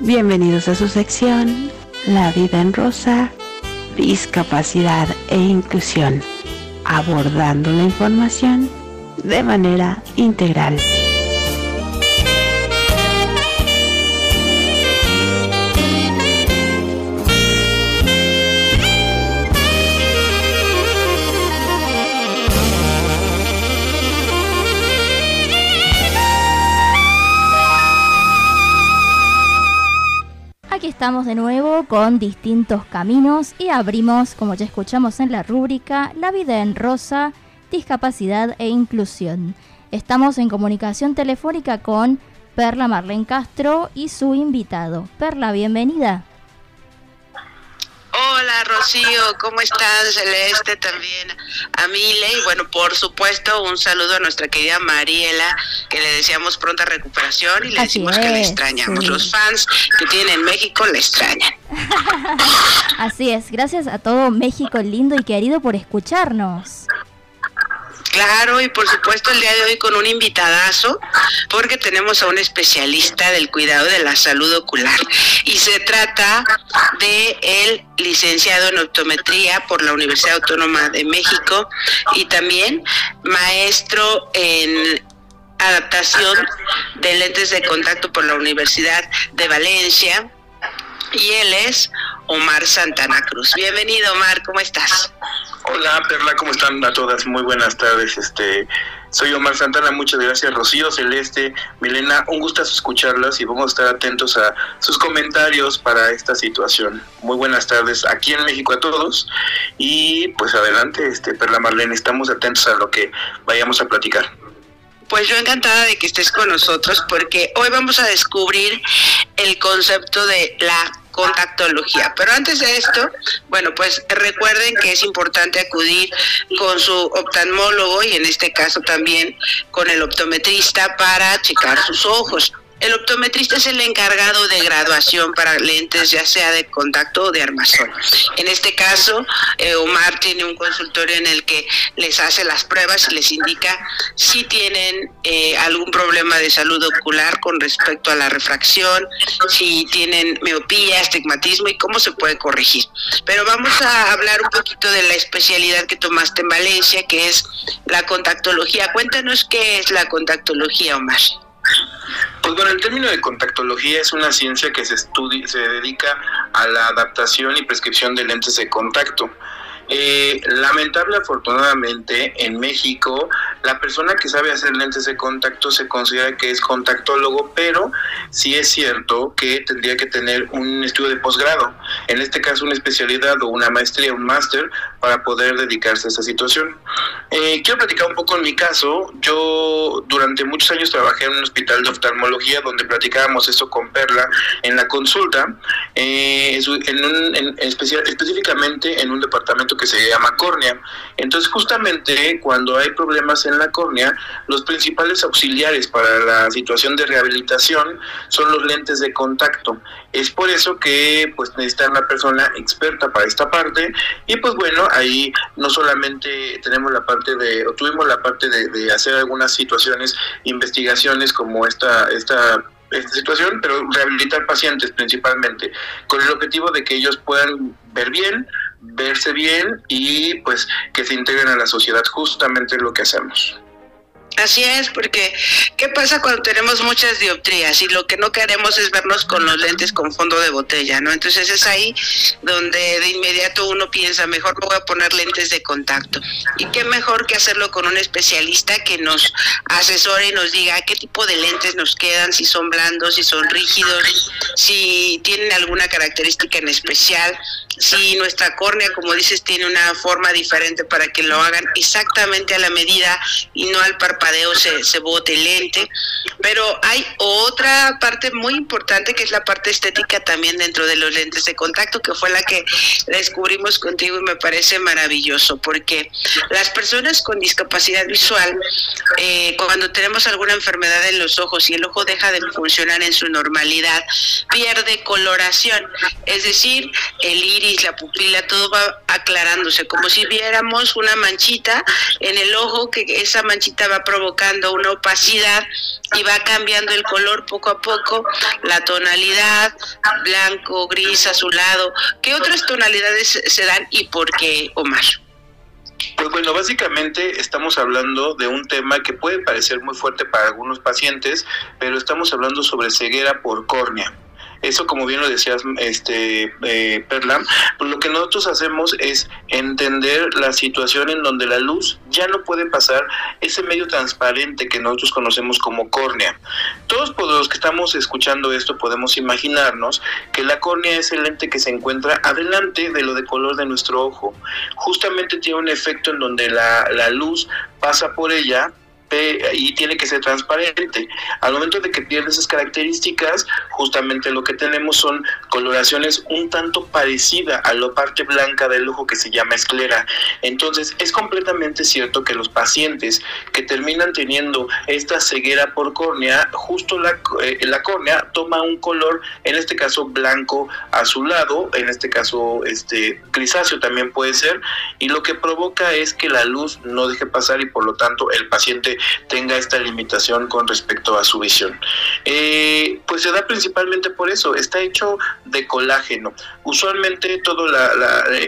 Bienvenidos a su sección La vida en rosa, discapacidad e inclusión, abordando la información de manera integral. Estamos de nuevo con distintos caminos y abrimos, como ya escuchamos en la rúbrica, La vida en rosa, discapacidad e inclusión. Estamos en comunicación telefónica con Perla Marlene Castro y su invitado. Perla, bienvenida. Hola Rocío, ¿cómo estás? Celeste también, a Mile y bueno, por supuesto un saludo a nuestra querida Mariela, que le deseamos pronta recuperación y le decimos que la extrañamos. Los fans que tienen México la extrañan. Así es, gracias a todo México lindo y querido por escucharnos. Claro, y por supuesto el día de hoy con un invitadazo, porque tenemos a un especialista del cuidado de la salud ocular. Y se trata de el licenciado en optometría por la Universidad Autónoma de México y también maestro en adaptación de lentes de contacto por la Universidad de Valencia. Y él es Omar Santana Cruz. Bienvenido, Omar, ¿cómo estás? Hola, Perla, ¿cómo están a todas? Muy buenas tardes. Este, soy Omar Santana, muchas gracias. Rocío, Celeste, Milena, un gusto escucharlas y vamos a estar atentos a sus comentarios para esta situación. Muy buenas tardes aquí en México a todos y pues adelante, este, Perla Marlene, estamos atentos a lo que vayamos a platicar. Pues yo encantada de que estés con nosotros porque hoy vamos a descubrir el concepto de la contactología. Pero antes de esto, bueno, pues recuerden que es importante acudir con su oftalmólogo y en este caso también con el optometrista para checar sus ojos. El optometrista es el encargado de graduación para lentes, ya sea de contacto o de armazón. En este caso, eh, Omar tiene un consultorio en el que les hace las pruebas y les indica si tienen eh, algún problema de salud ocular con respecto a la refracción, si tienen miopía, estigmatismo y cómo se puede corregir. Pero vamos a hablar un poquito de la especialidad que tomaste en Valencia, que es la contactología. Cuéntanos qué es la contactología, Omar. Pues bueno, el término de contactología es una ciencia que se, estudia, se dedica a la adaptación y prescripción de lentes de contacto. Eh, lamentable, afortunadamente, en México, la persona que sabe hacer lentes de contacto se considera que es contactólogo, pero sí es cierto que tendría que tener un estudio de posgrado, en este caso una especialidad o una maestría, un máster, para poder dedicarse a esa situación. Eh, quiero platicar un poco en mi caso. Yo durante muchos años trabajé en un hospital de oftalmología donde platicábamos eso con Perla en la consulta, eh, en un, específicamente en un departamento que se llama córnea. Entonces, justamente cuando hay problemas en la córnea, los principales auxiliares para la situación de rehabilitación son los lentes de contacto. Es por eso que pues necesita una persona experta para esta parte y pues bueno, ahí no solamente tenemos la parte de, o tuvimos la parte de, hacer algunas situaciones, investigaciones como esta, esta esta situación, pero rehabilitar pacientes principalmente, con el objetivo de que ellos puedan ver bien, verse bien y pues que se integren a la sociedad, justamente lo que hacemos. Así es, porque ¿qué pasa cuando tenemos muchas dioptrías y lo que no queremos es vernos con los lentes con fondo de botella, ¿no? Entonces es ahí donde de inmediato uno piensa, mejor me voy a poner lentes de contacto. Y qué mejor que hacerlo con un especialista que nos asesore y nos diga qué tipo de lentes nos quedan, si son blandos, si son rígidos, si tienen alguna característica en especial, si nuestra córnea, como dices, tiene una forma diferente para que lo hagan exactamente a la medida y no al parpadeo se, se bote lente. Pero hay otra parte muy importante que es la parte estética también dentro de los lentes de contacto, que fue la que descubrimos contigo y me parece maravilloso, porque las personas con discapacidad visual, eh, cuando tenemos alguna enfermedad en los ojos y el ojo deja de funcionar en su normalidad, pierde coloración, es decir, el iris la pupila, todo va aclarándose, como si viéramos una manchita en el ojo, que esa manchita va provocando una opacidad y va cambiando el color poco a poco, la tonalidad, blanco, gris, azulado. ¿Qué otras tonalidades se dan y por qué, Omar? Pues bueno, básicamente estamos hablando de un tema que puede parecer muy fuerte para algunos pacientes, pero estamos hablando sobre ceguera por córnea. Eso, como bien lo decías, este, eh, Perla, pues lo que nosotros hacemos es entender la situación en donde la luz ya no puede pasar ese medio transparente que nosotros conocemos como córnea. Todos los que estamos escuchando esto podemos imaginarnos que la córnea es el lente que se encuentra adelante de lo de color de nuestro ojo. Justamente tiene un efecto en donde la, la luz pasa por ella y tiene que ser transparente. Al momento de que pierde esas características, justamente lo que tenemos son coloraciones un tanto parecida a la parte blanca del ojo que se llama esclera. Entonces, es completamente cierto que los pacientes que terminan teniendo esta ceguera por córnea, justo la, eh, la córnea toma un color, en este caso blanco azulado, en este caso este grisáceo también puede ser, y lo que provoca es que la luz no deje pasar y por lo tanto el paciente tenga esta limitación con respecto a su visión. Eh, pues se da principalmente por eso, está hecho de colágeno. Usualmente todo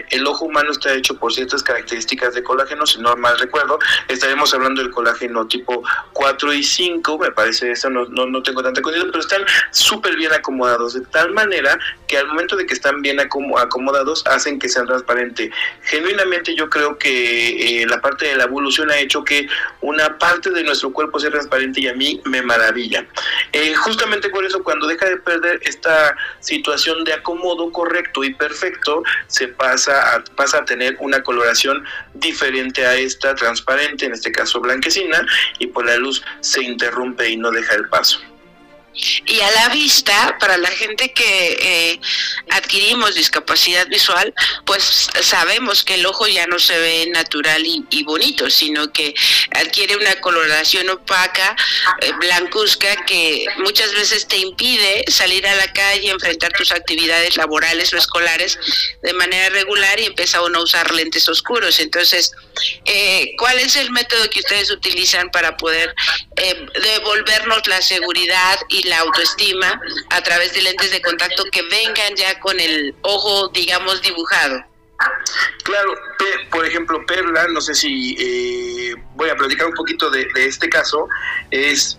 el ojo humano está hecho por ciertas características de colágeno, si no mal recuerdo, estaremos hablando del colágeno tipo 4 y 5, me parece, eso no, no, tengo tanta cuidado, pero están súper bien acomodados, de tal manera que al momento de que están bien acomodados hacen que sean transparentes. Genuinamente yo creo que eh, la parte de la evolución ha hecho que una parte de nuestro cuerpo sea transparente y a mí me maravilla. Eh, justamente por eso cuando deja de perder esta situación de acomodo correcto y perfecto, se pasa a, pasa a tener una coloración diferente a esta transparente, en este caso blanquecina, y por la luz se interrumpe y no deja el paso. Y a la vista, para la gente que eh, adquirimos discapacidad visual, pues sabemos que el ojo ya no se ve natural y, bonito, sino que adquiere una coloración opaca, eh, blancuzca, que muchas veces te impide salir a la calle, enfrentar tus actividades laborales o escolares de manera regular y empieza uno a usar lentes oscuros. Entonces, eh, ¿cuál es el método que ustedes utilizan para poder devolvernos la seguridad y la autoestima a través de lentes de contacto que vengan ya con el ojo, digamos, dibujado. Claro, por ejemplo, Perla, no sé si eh, voy a platicar un poquito de este caso, es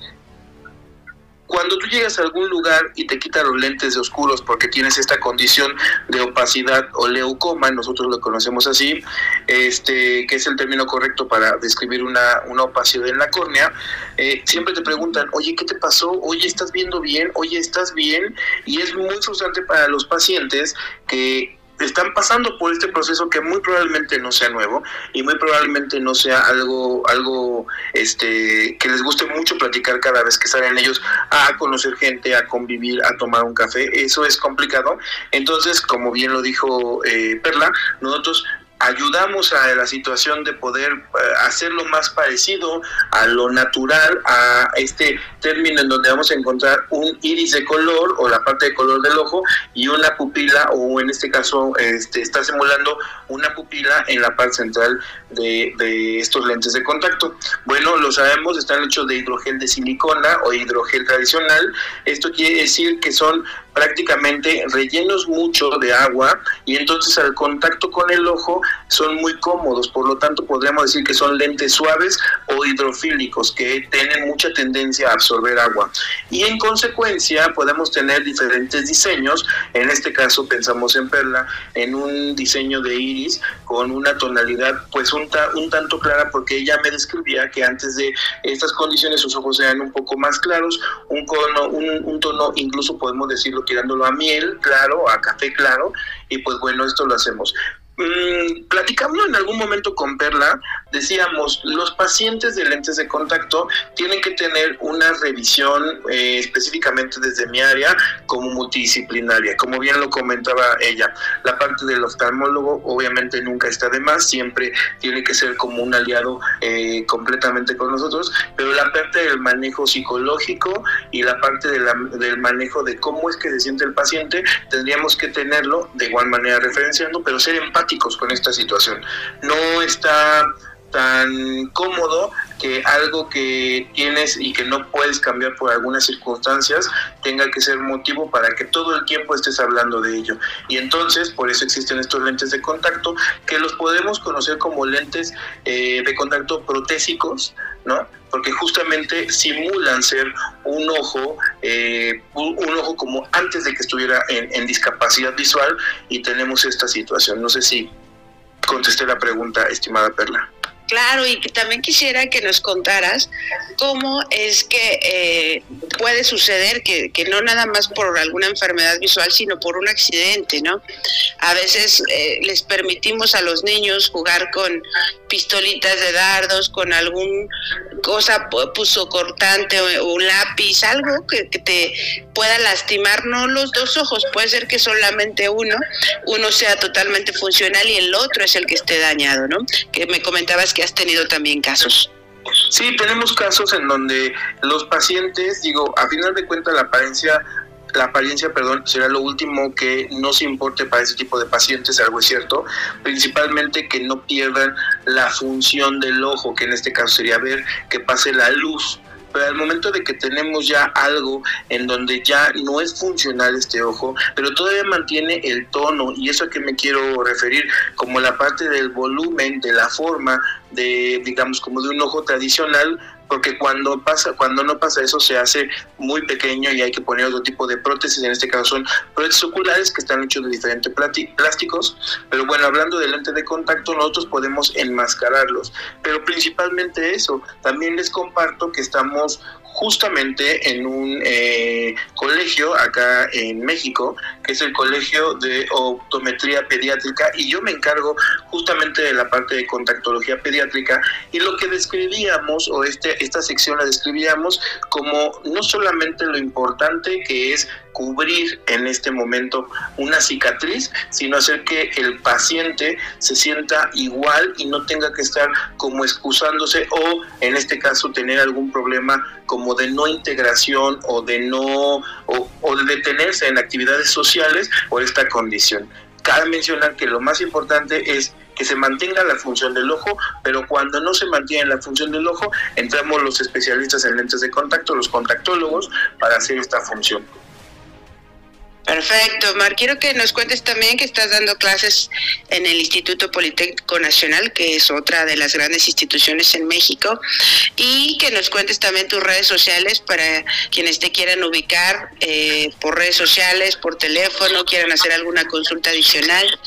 cuando tú llegas a algún lugar y te quitan los lentes de oscuros porque tienes esta condición de opacidad o leucoma, nosotros lo conocemos así, este, que es el término correcto para describir una, una opacidad en la córnea, eh, siempre te preguntan, oye, ¿qué te pasó? Oye, ¿estás viendo bien? Oye, ¿estás bien? Y es muy frustrante para los pacientes que están pasando por este proceso que muy probablemente no sea nuevo y muy probablemente no sea algo algo este que les guste mucho platicar cada vez que salen ellos a conocer gente, a convivir, a tomar un café. Eso es complicado. Entonces, como bien lo dijo eh, Perla, nosotros ayudamos a la situación de poder eh, hacerlo más parecido a lo natural, a este término en donde vamos a encontrar un iris de color o la parte de color del ojo y una pupila o en este caso este, está simulando una pupila en la parte central de, de estos lentes de contacto. Bueno, lo sabemos, están hechos de hidrogel de silicona o hidrogel tradicional. Esto quiere decir que son prácticamente rellenos mucho de agua y entonces al contacto con el ojo son muy cómodos, por lo tanto podríamos decir que son lentes suaves o hidrofílicos que tienen mucha tendencia a absorber agua. Y en consecuencia podemos tener diferentes diseños, en este caso pensamos en Perla, en un diseño de iris con una tonalidad pues un, un tanto clara porque ella me describía que antes de estas condiciones sus ojos eran un poco más claros, un, cono, un tono incluso podemos decirlo tirándolo a miel claro, a café claro, y pues bueno, esto lo hacemos. Mm, platicando en algún momento con Perla, decíamos, los pacientes de lentes de contacto tienen que tener una revisión eh, específicamente desde mi área como multidisciplinaria, como bien lo comentaba ella. La parte del oftalmólogo obviamente nunca está de más, siempre tiene que ser como un aliado eh, completamente con nosotros, pero la parte del manejo psicológico y la parte del manejo de cómo es que se siente el paciente, tendríamos que tenerlo de igual manera referenciando, pero ser empático con esta situación. No está tan cómodo que algo que tienes y que no puedes cambiar por algunas circunstancias tenga que ser motivo para que todo el tiempo estés hablando de ello. Y entonces, por eso existen estos lentes de contacto que los podemos conocer como lentes eh, de contacto protésicos, ¿no? Porque justamente simulan ser un ojo, eh, un, ojo como antes de que estuviera en discapacidad visual y tenemos esta situación. No sé si contesté la pregunta, estimada Perla. Claro, y también quisiera que nos contaras cómo es que eh, puede suceder que, no nada más por alguna enfermedad visual, sino por un accidente, ¿no? A veces eh, les permitimos a los niños jugar con pistolitas de dardos, con algún cosa puso cortante o un lápiz, algo que, que, te pueda lastimar, no los dos ojos, puede ser que solamente uno, uno sea totalmente funcional y el otro es el que esté dañado, ¿no? Que me comentabas que has tenido también casos. Sí, tenemos casos en donde los pacientes, digo, a final de cuentas la apariencia la apariencia, perdón, será lo último que no se importe para ese tipo de pacientes, algo es cierto, principalmente que no pierdan la función del ojo, que en este caso sería ver que pase la luz pero al momento de que tenemos ya algo en donde ya no es funcional este ojo, pero todavía mantiene el tono, y eso a que me quiero referir, como la parte del volumen, de la forma, de, digamos, como de un ojo tradicional, porque cuando pasa, cuando no pasa eso se hace muy pequeño y hay que poner otro tipo de prótesis, en este caso son prótesis oculares que están hechos de diferentes plásticos, pero bueno, hablando de lentes de contacto, nosotros podemos enmascararlos, pero principalmente eso, también les comparto que estamos justamente en un eh, colegio acá en México, que es el Colegio de Optometría Pediátrica, y yo me encargo justamente de la parte de contactología pediátrica, y lo que describíamos, o este, esta sección la describíamos como no solamente lo importante que es cubrir en este momento una cicatriz, sino hacer que el paciente se sienta igual y no tenga que estar como excusándose o en este caso tener algún problema como de no integración o de no o, de detenerse en actividades sociales por esta condición. Cabe mencionar que lo más importante es que se mantenga la función del ojo, pero cuando no se mantiene la función del ojo, entramos los especialistas en lentes de contacto, los contactólogos, para hacer esta función. Perfecto, Mar. Quiero que nos cuentes también que estás dando clases en el Instituto Politécnico Nacional, que es otra de las grandes instituciones en México, y que nos cuentes también tus redes sociales para quienes te quieran ubicar eh, por redes sociales, por teléfono, quieran hacer alguna consulta adicional.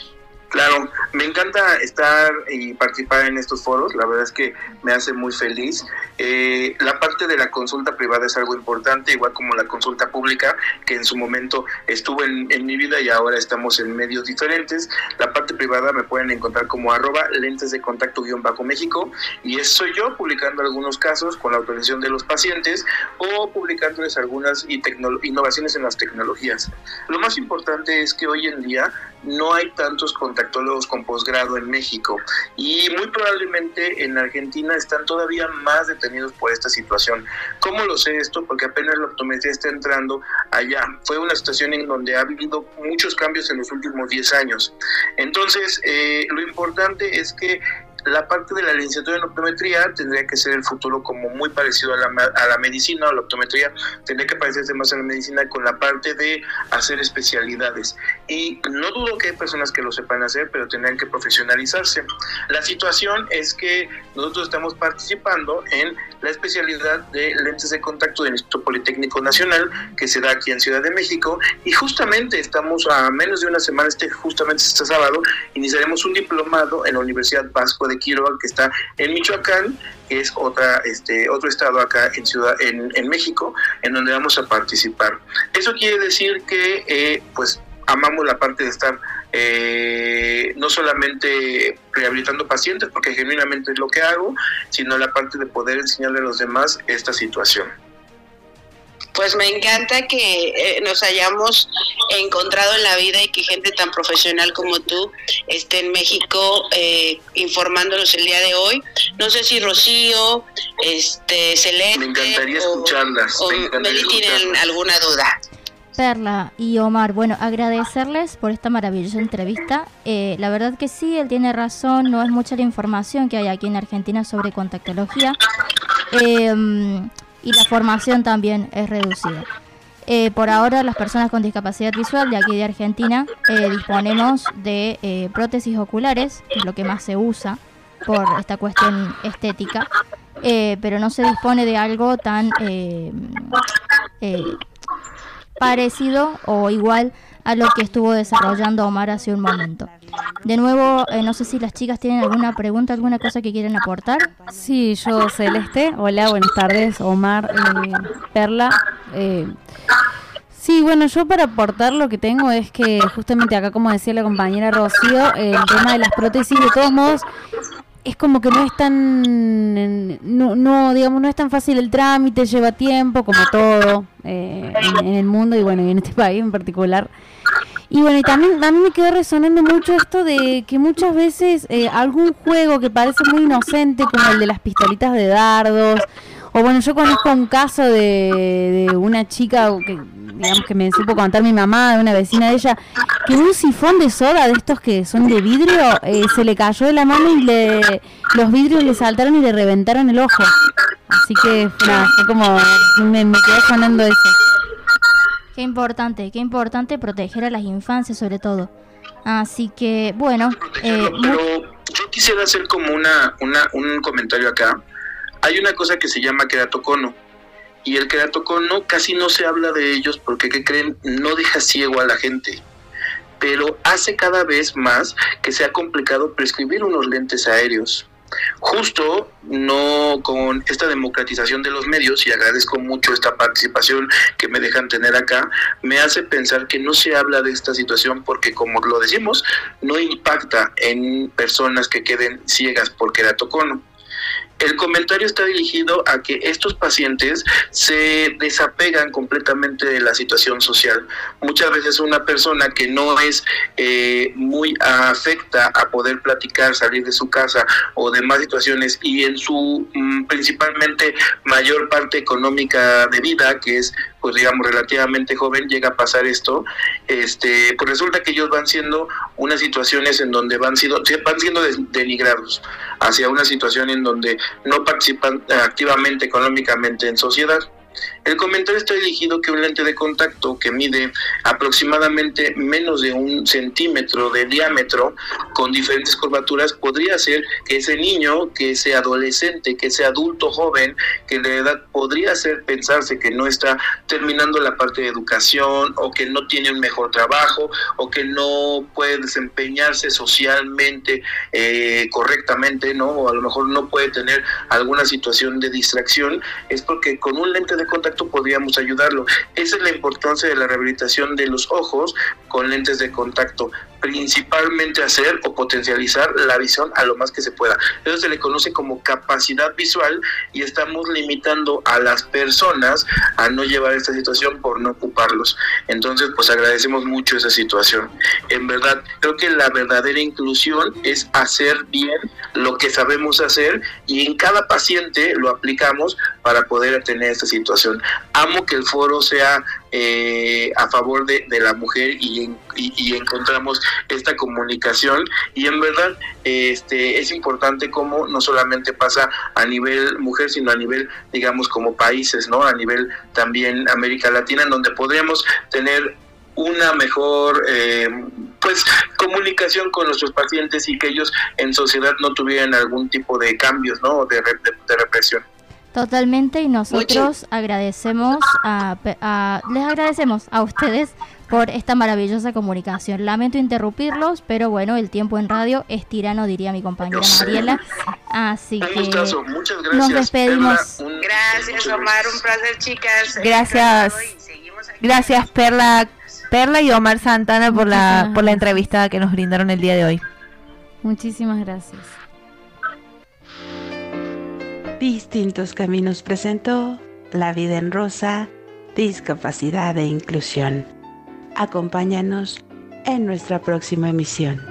Claro, me encanta estar y participar en estos foros, la verdad es que me hace muy feliz. Eh, la parte de la consulta privada es algo importante, igual como la consulta pública, que en su momento estuvo en, mi vida y ahora estamos en medios diferentes. La parte privada me pueden encontrar como arroba lentes de contacto guion bajo México y eso soy yo publicando algunos casos con la autorización de los pacientes o publicándoles algunas innovaciones en las tecnologías. Lo más importante es que hoy en día no hay tantos contactólogos con posgrado en México y muy probablemente en Argentina están todavía más detenidos por esta situación. ¿Cómo lo sé esto? Porque apenas la optometría está entrando allá. Fue una situación en donde ha habido muchos cambios en los últimos 10 años. Entonces, eh, lo importante es que la parte de la licenciatura en optometría tendría que ser el futuro como muy parecido a la, a la medicina o la optometría, tendría que parecerse más a la medicina con la parte de hacer especialidades. Y no dudo que hay personas que lo sepan hacer, pero tendrían que profesionalizarse. La situación es que nosotros estamos participando en la especialidad de lentes de contacto del Instituto Politécnico Nacional, que se da aquí en Ciudad de México, y justamente estamos a menos de una semana, este, justamente este sábado, iniciaremos un diplomado en la Universidad Vasco de Quiroga, que está en Michoacán, que es otra, este, otro estado acá en Ciudad, en, en México, en donde vamos a participar. Eso quiere decir que, eh, pues, amamos la parte de estar eh, no solamente rehabilitando pacientes, porque genuinamente es lo que hago, sino la parte de poder enseñarle a los demás esta situación pues me encanta que eh, nos hayamos encontrado en la vida y que gente tan profesional como tú esté en México eh, informándonos el día de hoy. No sé si Rocío, este, Celeste me encantaría escucharlas. o, tienen alguna duda. Perla y Omar, bueno, agradecerles por esta maravillosa entrevista. Eh, la verdad que sí, él tiene razón, no es mucha la información que hay aquí en Argentina sobre contactología em, y la formación también es reducida. Eh, por ahora las personas con discapacidad visual de aquí de Argentina eh, disponemos de prótesis oculares, que es lo que más se usa por esta cuestión estética, pero no se dispone de algo tan parecido o igual a lo que estuvo desarrollando Omar hace un momento. De nuevo, eh, no sé si las chicas tienen alguna pregunta, alguna cosa que quieren aportar. Sí, yo Celeste. Hola, buenas tardes. Omar, eh, Perla. Eh, sí, bueno, yo para aportar lo que tengo es que justamente acá, como decía la compañera Rocío, el tema de las prótesis, de todos modos, es como que no es tan no, digamos no es tan fácil el trámite lleva tiempo como todo eh, en, el mundo y bueno y en este país en particular. Y bueno y también a mí me quedó resonando mucho esto de que muchas veces eh, algún juego que parece muy inocente como el de las pistolitas de dardos o bueno yo conozco un caso de, de una chica que digamos que me supo contar mi mamá, de una vecina de ella, que un sifón de soda de estos que son de vidrio eh, se le cayó de la mano y le, los vidrios le saltaron y le reventaron el ojo. Así que nada, fue como me, me quedé sonando eso. Qué importante, qué importante proteger a las infancias sobre todo. Así que, bueno. Eh, pero yo quisiera hacer como una, una, un comentario acá. Hay una cosa que se llama queratocono y el queratocono casi no se habla de ellos porque, ¿qué creen? No deja ciego a la gente. Pero hace cada vez más que sea complicado prescribir unos lentes aéreos. Justo no con esta democratización de los medios, y agradezco mucho esta participación que me dejan tener acá, me hace pensar que no se habla de esta situación porque, como lo decimos, no impacta en personas que queden ciegas por queratocono el comentario está dirigido a que estos pacientes se desapegan completamente de la situación social. Muchas veces una persona que no es eh, muy afecta a poder platicar, salir de su casa o demás situaciones y en su mm, principalmente mayor parte económica de vida, que es pues digamos relativamente joven llega a pasar esto, este, pues resulta que ellos van siendo unas situaciones en donde van siendo, van siendo denigrados hacia una situación en donde no participan activamente económicamente en sociedad. El comentario está dirigido que un lente de contacto que mide aproximadamente menos de un centímetro de diámetro con diferentes curvaturas podría ser que ese niño, que ese adolescente, que ese adulto joven, que la edad podría ser pensarse que no está terminando la parte de educación o que no tiene un mejor trabajo o que no puede desempeñarse socialmente eh, correctamente, ¿no? O a lo mejor no puede tener alguna situación de distracción, es porque con un lente de contacto podríamos ayudarlo. Esa es la importancia de la rehabilitación de los ojos con lentes de contacto principalmente hacer o potencializar la visión a lo más que se pueda. Eso se le conoce como capacidad visual y estamos limitando a las personas a no llevar esta situación por no ocuparlos. Entonces, pues agradecemos mucho esa situación. En verdad, creo que la verdadera inclusión es hacer bien lo que sabemos hacer y en cada paciente lo aplicamos para poder tener esta situación. Amo que el foro sea eh, a favor de, la mujer y, y, encontramos esta comunicación. Y en verdad este es importante como no solamente pasa a nivel mujer sino a nivel digamos como países no a nivel también América Latina en donde podríamos tener una mejor eh, pues comunicación con nuestros pacientes y que ellos en sociedad no tuvieran algún tipo de cambios no de, de represión Totalmente y nosotros agradecemos a, les agradecemos a ustedes por esta maravillosa comunicación. Lamento interrumpirlos, pero bueno, el tiempo en radio es tirano, diría mi compañera Mariela. Así que nos despedimos. gracias, Omar, un placer, chicas. Gracias. Gracias, Perla, Perla y Omar Santana por la por la entrevista que nos brindaron el día de hoy. Muchísimas gracias. Distintos Caminos presentó La vida en rosa, discapacidad e inclusión. Acompáñanos en nuestra próxima emisión.